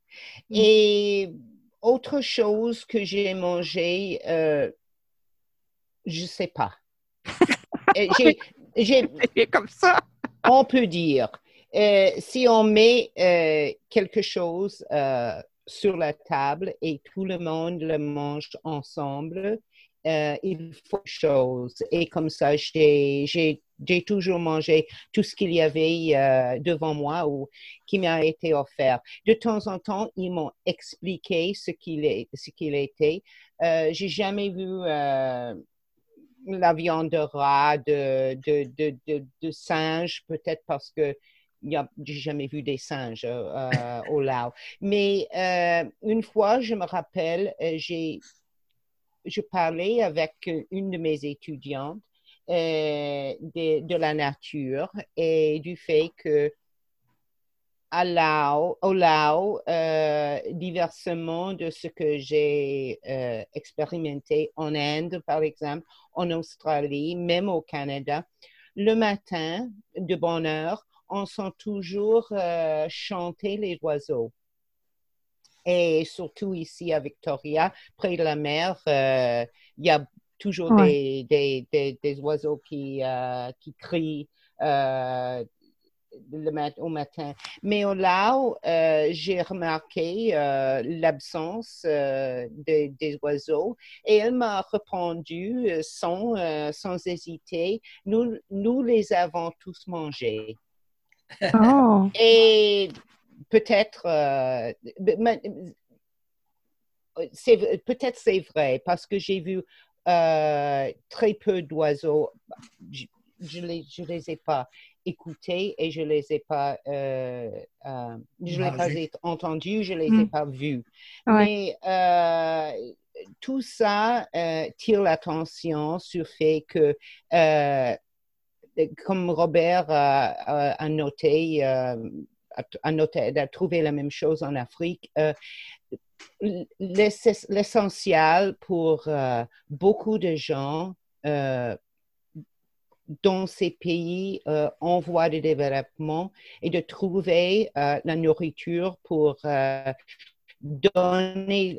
Mm. Et autre chose que j'ai mangé, euh, Je ne sais pas. j'ai, comme ça. On peut dire, euh, si on met euh, quelque chose euh, sur la table et tout le monde le mange ensemble, il faut chose. Et comme ça, j'ai, toujours mangé tout ce qu'il y avait devant moi ou qui m'a été offert. De temps en temps, ils m'ont expliqué ce qu'il, qu'il était. j'ai jamais vu la viande de rat, de, de, de, de, singe, peut-être parce que j'ai jamais vu des singes euh, au Laos. Mais euh, une fois, je me rappelle, euh, j'ai, je parlais avec une de mes étudiantes de, la nature et du fait que au Lao, euh, diversement de ce que j'ai euh, expérimenté en Inde, par exemple, en Australie, même au Canada. Le matin, de bonne heure, on sent toujours euh, chanter les oiseaux. Et surtout ici à Victoria, près de la mer, il y a toujours des, des, des, oiseaux qui, qui crient le au matin. Mais au Laos, euh, j'ai remarqué euh, l'absence euh, des oiseaux et elle m'a répondu sans, sans hésiter, nous, nous les avons tous mangés. Oh. Et peut-être, peut-être c'est vrai parce que j'ai vu très peu d'oiseaux. Je ne les, je les ai pas écoutés et je les ai pas, euh, euh, je les ai pas entendus, je les ai hmm. pas vus. Mais euh, tout ça tire l'attention sur le fait que, comme Robert a, noté, a, noté, a trouvé la même chose en Afrique. L'essentiel pour beaucoup de gens dans ces pays euh, en voie de développement et de trouver euh, la nourriture pour euh, donner,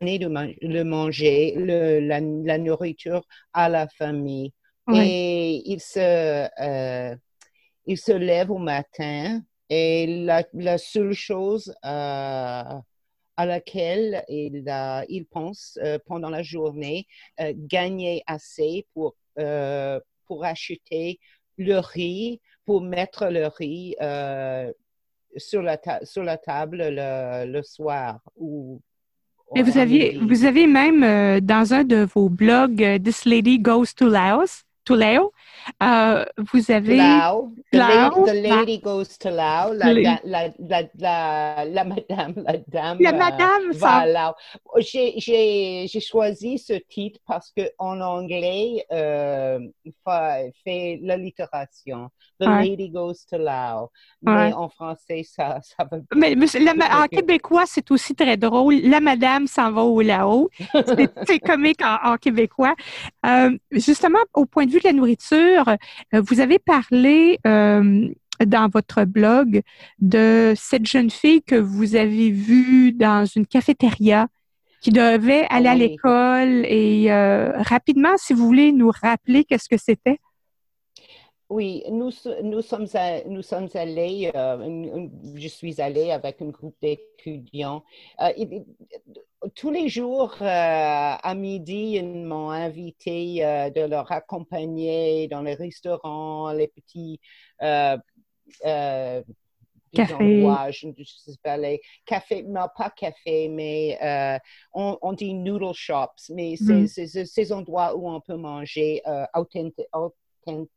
le, manger, la, nourriture à la famille. Et il se, il se lève au matin et la, seule chose à laquelle il, il pense pendant la journée, gagner assez pour pour acheter le riz, pour mettre le riz euh, sur, la sur la table le, soir. Ou, Et vous, aviez, vous avez même euh, dans un de vos blogs, euh, This Lady Goes to Laos, to Laos, euh, vous avez. Lao. The, Lao. the lady goes to Lao. La, la, la, la, la madame, la dame. La madame, va Lao. J'ai choisi ce titre parce qu'en anglais, euh, fait l'allitération. The lady goes to Lao. Mais en français, ça, ça va. Mais, en québécois, c'est aussi très drôle. La madame s'en va au Lao. C'est comique en, québécois. Euh, justement, au point de vue de la nourriture, euh, vous avez parlé euh, dans votre blog de cette jeune fille que vous avez vue dans une cafétéria qui devait aller à l'école et rapidement, si vous voulez nous rappeler qu'est-ce que c'était? Oui, nous, nous, sommes, nous sommes allés, euh, je suis allée avec un groupe d'étudiants. Euh, tous les jours euh, à midi, ils m'ont invité de leur accompagner dans les restaurants, les petits cafés. je, je sais pas, les cafés, non pas café, mais on, dit noodle shops, mais c'est mm. ces endroits où on peut manger authentique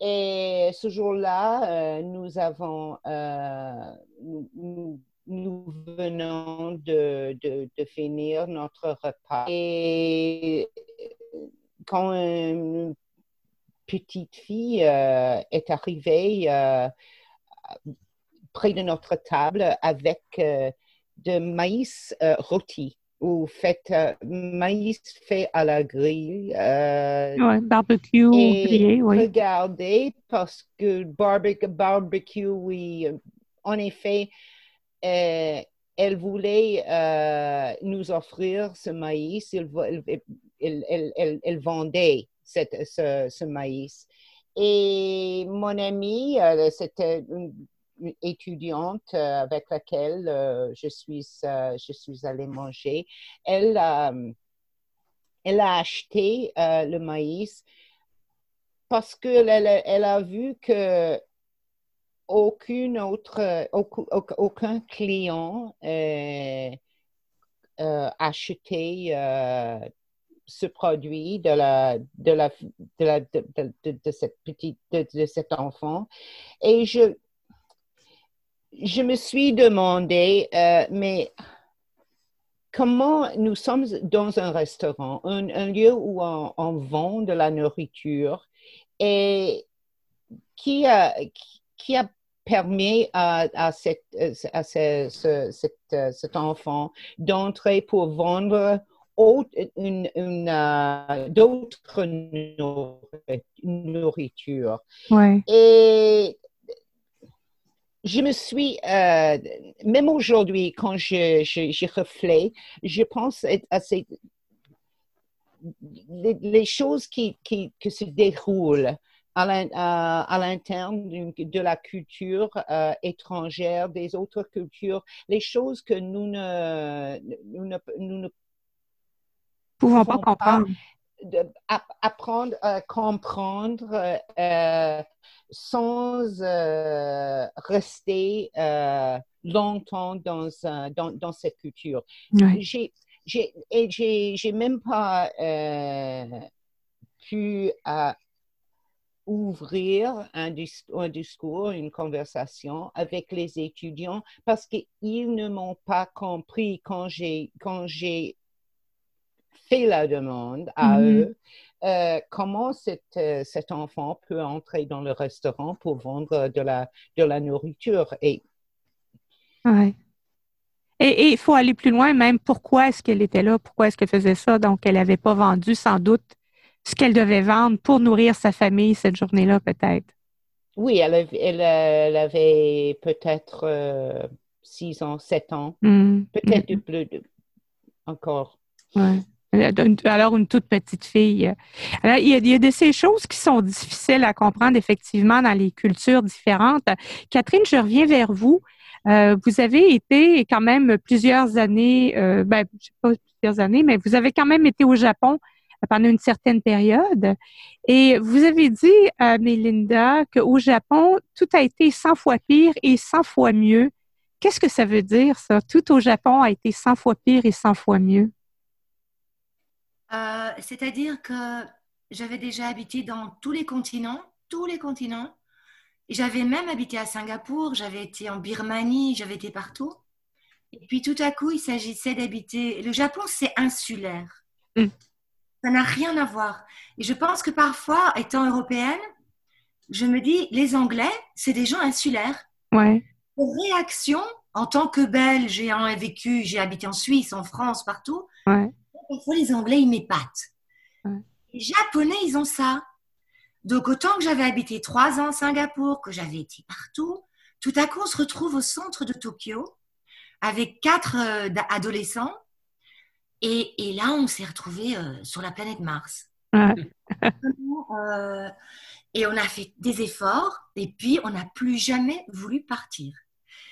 et ce jour-là, euh, nous avons, euh, nous, venons de, de, finir notre repas. Et quand une petite fille euh, est arrivée près de notre table avec de maïs rôti ou faites euh, maïs fait à la grille. Euh, barbecue grillé, oui. Regardez, parce que barbecue, barbecue oui, en effet, euh, elle voulait nous offrir ce maïs. Elle, elle, vendait ce, maïs. Et mon amie, c'était une, étudiante avec laquelle je, suis, je suis allée manger. Elle, elle a acheté le maïs parce qu'elle elle a vu que aucune autre, aucun client euh, euh, acheté euh, ce produit de la de la de, cette petite de, cet enfant et je je me suis demandé mais comment nous sommes dans un restaurant un, lieu où on, vend de la nourriture et qui a qui a permis à, à, cette, à cet enfant d'entrer pour vendre une, une, euh, d'autres nourriture. Et je me suis, euh, même aujourd'hui, quand je, je, je je pense à ces, les, choses qui, qui, qui se déroulent à l'interne de la culture euh, étrangère, des autres cultures, les choses que nous ne, nous ne, nous ne pouvons pas comprendre. Apprendre à comprendre euh, sans euh, rester longtemps dans, dans, dans, cette culture. J'ai J'ai même pas pu ouvrir un, discours, une conversation avec les étudiants parce qu'ils ne m'ont pas compris quand j'ai, quand j'ai fait la demande à mm-hmm. eux. Euh, comment euh, cet enfant peut entrer dans le restaurant pour vendre de la, de la nourriture. Et Et il faut aller plus loin, même pourquoi est-ce qu'elle était là, pourquoi est-ce qu'elle faisait ça? Donc, elle n'avait pas vendu sans doute ce qu'elle devait vendre pour nourrir sa famille cette journée-là, peut-être. Oui, elle avait, peut-être euh, six ans, sept ans, hmm. peut-être hmm. plus encore. Ouais. Alors, une toute petite fille. Alors, il, y a, il y a de ces choses qui sont difficiles à comprendre, effectivement, dans les cultures différentes. Catherine, je reviens vers vous. Euh, vous avez été quand même plusieurs années, euh, ben, je sais pas plusieurs années, mais vous avez quand même été au Japon pendant une certaine période. Et vous avez dit, à Melinda, qu'au Japon, tout a été 100 fois pire et 100 fois mieux. Qu'est-ce que ça veut dire, ça? Tout au Japon a été 100 fois pire et 100 fois mieux. Euh, c'est-à-dire que j'avais déjà habité dans tous les continents, tous les continents. J'avais même habité à Singapour, j'avais été en Birmanie, j'avais été partout. Et puis tout à coup, il s'agissait d'habiter. Le Japon, c'est insulaire. Mm. Ça n'a rien à voir. Et je pense que parfois, étant européenne, je me dis, les Anglais, c'est des gens insulaires. Ouais. Réaction, en tant que Belge, j'ai vécu, j'ai habité en Suisse, en France, partout. Ouais. Parfois, les Anglais, ils m'épatent. Les Japonais, ils ont ça. Donc, autant que j'avais habité trois ans à Singapour, que j'avais été partout, tout à coup, on se retrouve au centre de Tokyo avec quatre euh, adolescents et, là, on s'est retrouvé euh, sur la planète Mars. Euh, et on a fait des efforts, et puis on n'a plus jamais voulu partir.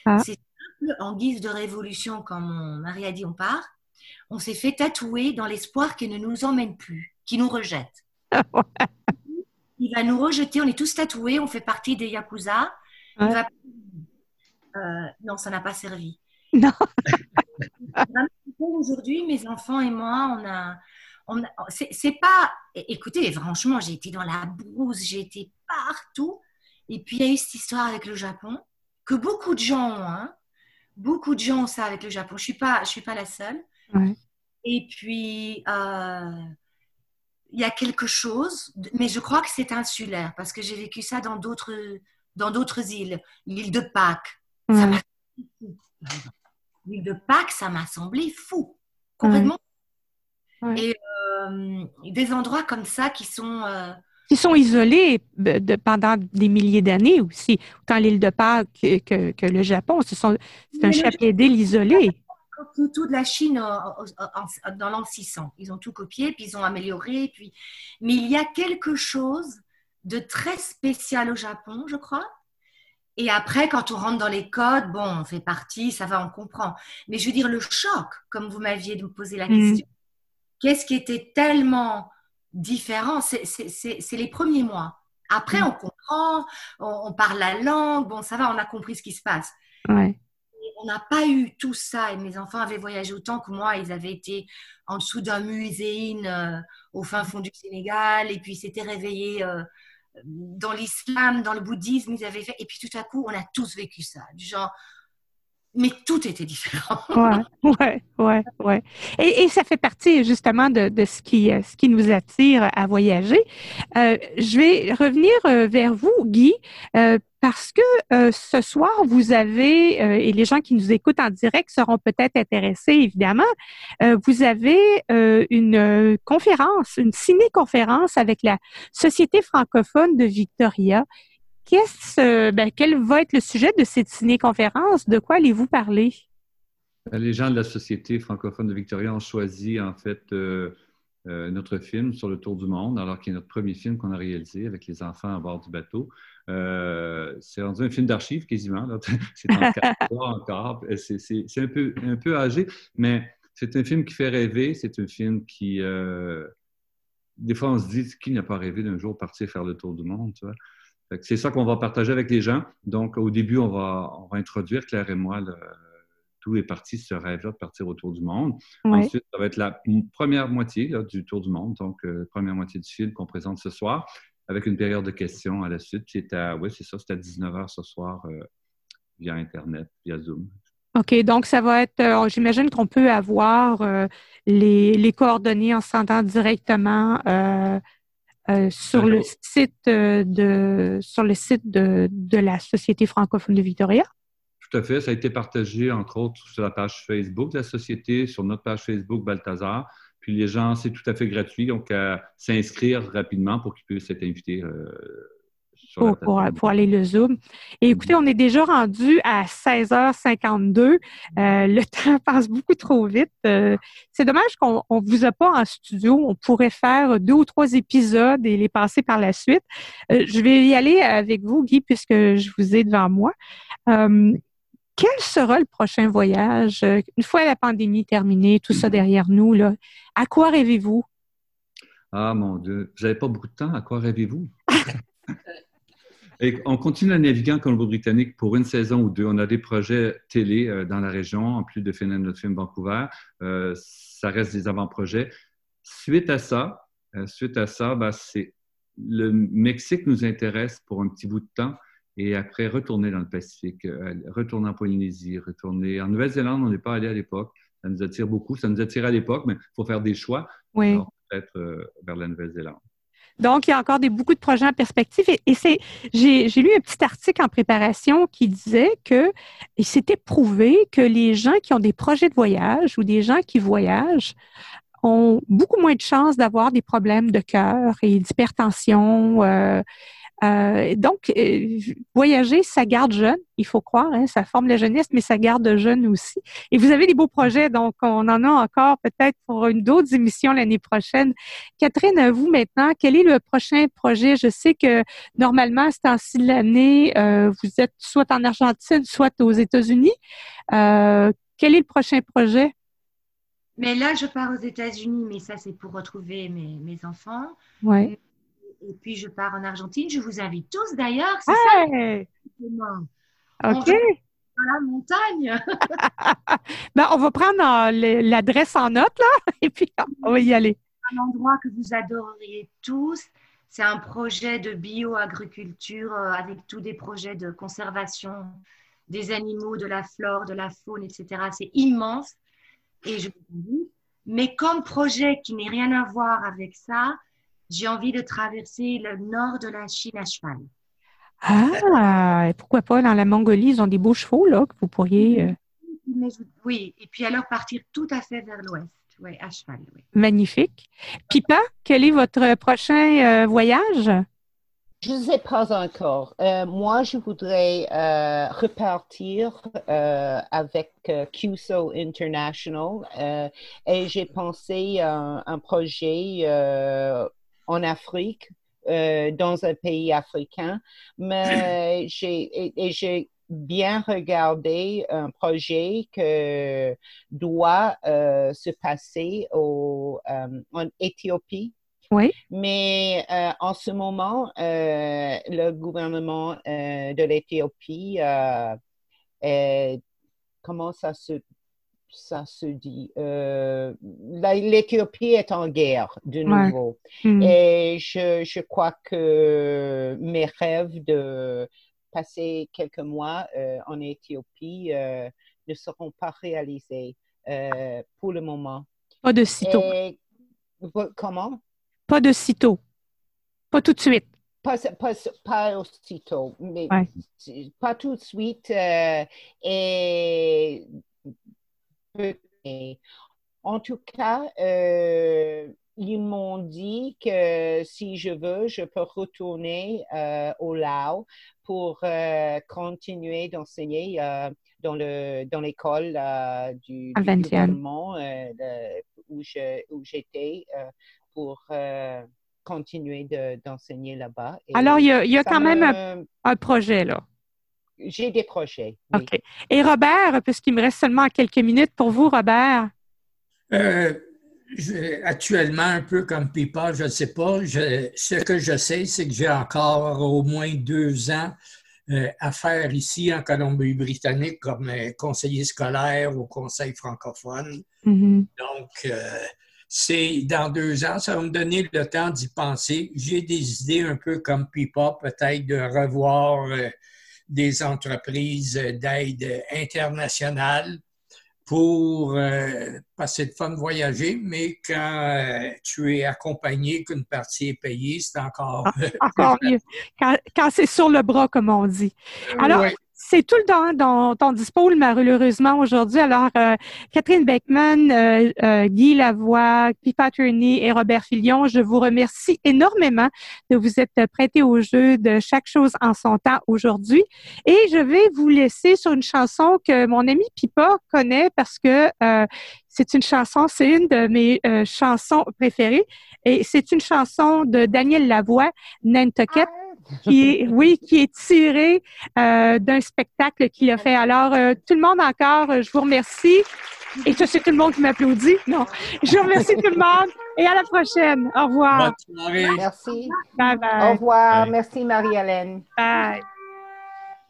Ah. C'est simple, en guise de révolution, quand mon mari a dit on part, on s'est fait tatouer dans l'espoir qu'il ne nous emmène plus, qu'il nous rejette. Il va nous rejeter, on est tous tatoués, on fait partie des Yakuza. Euh, non, ça n'a pas servi. Non. Aujourd'hui, mes enfants et moi, on a. On c'est pas. Écoutez, franchement, j'ai été dans la brousse, j'ai été partout. Et puis, il y a eu cette histoire avec le Japon, que beaucoup de gens ont. Hein. Beaucoup de gens ont ça avec le Japon. Je ne suis, pas, je suis pas la seule. Et puis, euh, il y a quelque chose, mais je crois que c'est insulaire, parce que j'ai vécu ça dans d'autres dans d'autres îles. L'île de Pâques, ça m'a l'île de Pâques, ça m'a semblé fou, complètement. Et euh, des endroits comme ça qui sont... Euh, qui sont isolés de, pendant des milliers d'années aussi, autant l'île de Pâques que, que, le Japon. C'est un chapitre d'île isolé. Copié tout de la Chine dans l'an 600. Ils ont tout copié, puis ils ont amélioré. Puis... Mais il y a quelque chose de très spécial au Japon, je crois. Et après, quand on rentre dans les codes, bon, on fait partie, ça va, on comprend. Mais je veux dire, le choc, comme vous m'aviez posé la mm. question, qu'est-ce qui était tellement différent? C'est les premiers mois. Après, mm. on comprend, on, parle la langue, bon, ça va, on a compris ce qui se passe. On n'a pas eu tout ça et mes enfants avaient voyagé autant que moi. Ils avaient été en dessous d'un musée euh, au fin fond du Sénégal et puis s'étaient réveillés euh, dans l'islam, dans le bouddhisme. Ils avaient fait et puis tout à coup, on a tous vécu ça. Du genre, mais tout était différent. ouais, ouais, ouais, ouais. Et, et, ça fait partie justement de, de, ce, qui, euh, ce qui nous attire à voyager. Euh, je vais revenir euh, vers vous, Guy, euh, parce que euh, ce soir, vous avez, et les gens qui nous écoutent en direct seront peut-être intéressés, évidemment, vous avez une conférence, une ciné-conférence avec la Société francophone de Victoria Qu'est-ce, ben, quel va être le sujet de cette ciné-conférence? De quoi allez-vous parler? Ben, les gens de la Société francophone de Victoria ont choisi, en fait, euh, euh, notre film sur le tour du monde, alors qu'il est notre premier film qu'on a réalisé avec les enfants à bord du bateau. Euh, c'est rendu un film d'archives quasiment. C'est encore. C'est un peu, un peu âgé, mais c'est un film qui fait rêver. C'est un film qui. des fois, on se dit qui n'a pas rêvé d'un jour partir faire le tour du monde, tu vois? C'est ça qu'on va partager avec les gens. Donc, au début, on va, on va introduire, Claire et moi, tout est parti ce rêve-là de partir autour du monde. Ensuite, ça va être la première moitié du tour du monde, donc euh, première moitié du film qu'on présente ce soir, avec une période de questions à la suite qui est à, oui, c'est ça, c'est à 19h ce soir euh, via Internet, via Zoom. OK, donc ça va être, euh, j'imagine qu'on peut avoir les, les, coordonnées en s'entendant directement euh, sur, le site euh, de, sur le site de, de, la Société francophone de Victoria? Tout à fait. Ça a été partagé, entre autres, sur la page Facebook de la Société, sur notre page Facebook Balthazar. Puis les gens, c'est tout à fait gratuit, donc à s'inscrire rapidement pour qu'ils puissent être invités euh, pour, pour, aller le Zoom. Et écoutez, on est déjà rendu à 16h52. Euh, le temps passe beaucoup trop vite. Euh, c'est dommage qu'on ne vous a pas en studio. On pourrait faire deux ou trois épisodes et les passer par la suite. Euh, je vais y aller avec vous, Guy, puisque je vous ai devant moi. quel sera le prochain voyage? Une fois la pandémie terminée, tout ça derrière nous, là, à quoi rêvez-vous? Ah mon Dieu, vous n'avez pas beaucoup de temps. À quoi rêvez-vous? on continue à naviguer en Colombie-Britannique pour une saison ou deux. On a des projets télé euh, dans la région, en plus de finir notre film Vancouver. Euh, ça reste des avant-projets. Suite à ça, euh, suite à ça, ben, c'est le Mexique nous intéresse pour un petit bout de temps et après retourner dans le Pacifique, retourner en Polynésie, retourner en Nouvelle-Zélande. On n'est pas allé à l'époque. Ça nous attire beaucoup. Ça nous attire à l'époque, mais il faut faire des choix. Oui. peut-être vers la Nouvelle-Zélande. Donc, il y a encore des, beaucoup de projets en perspective. Et, c'est, j'ai, lu un petit article en préparation qui disait que il s'était prouvé que les gens qui ont des projets de voyage ou des gens qui voyagent ont beaucoup moins de chances d'avoir des problèmes de cœur et d'hypertension. Euh, euh, donc, euh, voyager, ça garde jeune, il faut croire, hein, ça forme la jeunesse, mais ça garde jeune aussi. Et vous avez des beaux projets, donc on en a encore peut-être pour une d'autres émissions l'année prochaine. Catherine, à vous maintenant, quel est le prochain projet? Je sais que normalement, c'est en de l'année, euh, vous êtes soit en Argentine, soit aux États-Unis. quel est le prochain projet? Mais là, je pars aux États-Unis, mais ça, c'est pour retrouver mes, mes enfants. Ouais et puis je pars en Argentine. Je vous invite tous d'ailleurs. C'est ça. OK. Dans la montagne. ben, on va prendre l'adresse en note, là, et puis on va y aller. Un endroit que vous adoreriez tous. C'est un projet de bio-agriculture euh, avec tous des projets de conservation des animaux, de la flore, de la faune, etc. C'est immense. Et je vous dis, mais comme projet qui n'est rien à voir avec ça, j'ai envie de traverser le nord de la Chine à cheval. Ah, et pourquoi pas dans la Mongolie, ils ont des beaux chevaux, là, que vous pourriez. Euh, oui, et puis alors partir tout à fait vers l'ouest, oui, à cheval. Oui. Magnifique. Pipa, quel est votre prochain euh, voyage? Je ne sais pas encore. Euh, moi, je voudrais euh, repartir euh, avec QSO International et j'ai pensé à un projet en Afrique, dans un pays africain, mais j'ai bien regardé un projet que doit se passer au, en Éthiopie oui. Mais euh, en ce moment, euh, le gouvernement euh, de l'Éthiopie, comment ça se, ça se dit? L'Éthiopie est en guerre de nouveau. Hmm. Et je, je, crois que mes rêves de passer quelques mois en Éthiopie ne seront pas réalisés pour le moment. Pas de sitôt. comment? Pas de sitôt. Pas tout de suite. Pas, pas, pas aussitôt, mais pas tout de suite. Euh, et, en tout cas, euh, ils m'ont dit que si je veux, je peux retourner euh, au Lao pour continuer d'enseigner dans le dans l'école du, du gouvernement où j'étais pour euh, continuer d'enseigner là-bas. Alors, il y a, quand même un, projet, là. J'ai des projets. OK. Et Robert, puisqu'il me reste seulement quelques minutes pour vous, Robert? Euh, actuellement, un peu comme Pipa, je ne sais pas. ce que je sais, c'est que j'ai encore au moins deux ans euh, à faire ici en Colombie-Britannique comme conseiller scolaire au Conseil francophone. Mm-hmm. Donc, c'est dans deux ans, ça va me donner le temps d'y penser. J'ai des idées un peu comme Pipa, peut-être de revoir euh, des entreprises d'aide internationale pour euh, passer de fun voyager, mais quand euh, tu es accompagné, qu'une partie est payée, c'est encore... Ah, encore mieux, quand, c'est sur le bras, comme on dit. Alors, c'est tout le temps dont on dispose malheureusement aujourd'hui. Alors, euh, Catherine Beckman, euh, euh, Guy Lavoie, Pipa Turney et Robert Filion, je vous remercie énormément de vous être prêtés au jeu de chaque chose en son temps aujourd'hui. Et je vais vous laisser sur une chanson que mon ami Pipa connaît parce que c'est une chanson, c'est une de mes chansons préférées. Et c'est une chanson de Daniel Lavoie, Nantucket qui est, oui, qui est tiré euh, d'un spectacle qu'il a fait. Alors, euh, tout le monde encore, euh, je vous remercie. Et ça, c'est tout le monde qui m'applaudit. Non. Je vous remercie tout le monde et à la prochaine. Au revoir. Merci. Bye bye. Au revoir. Merci, Marie-Hélène. Bye.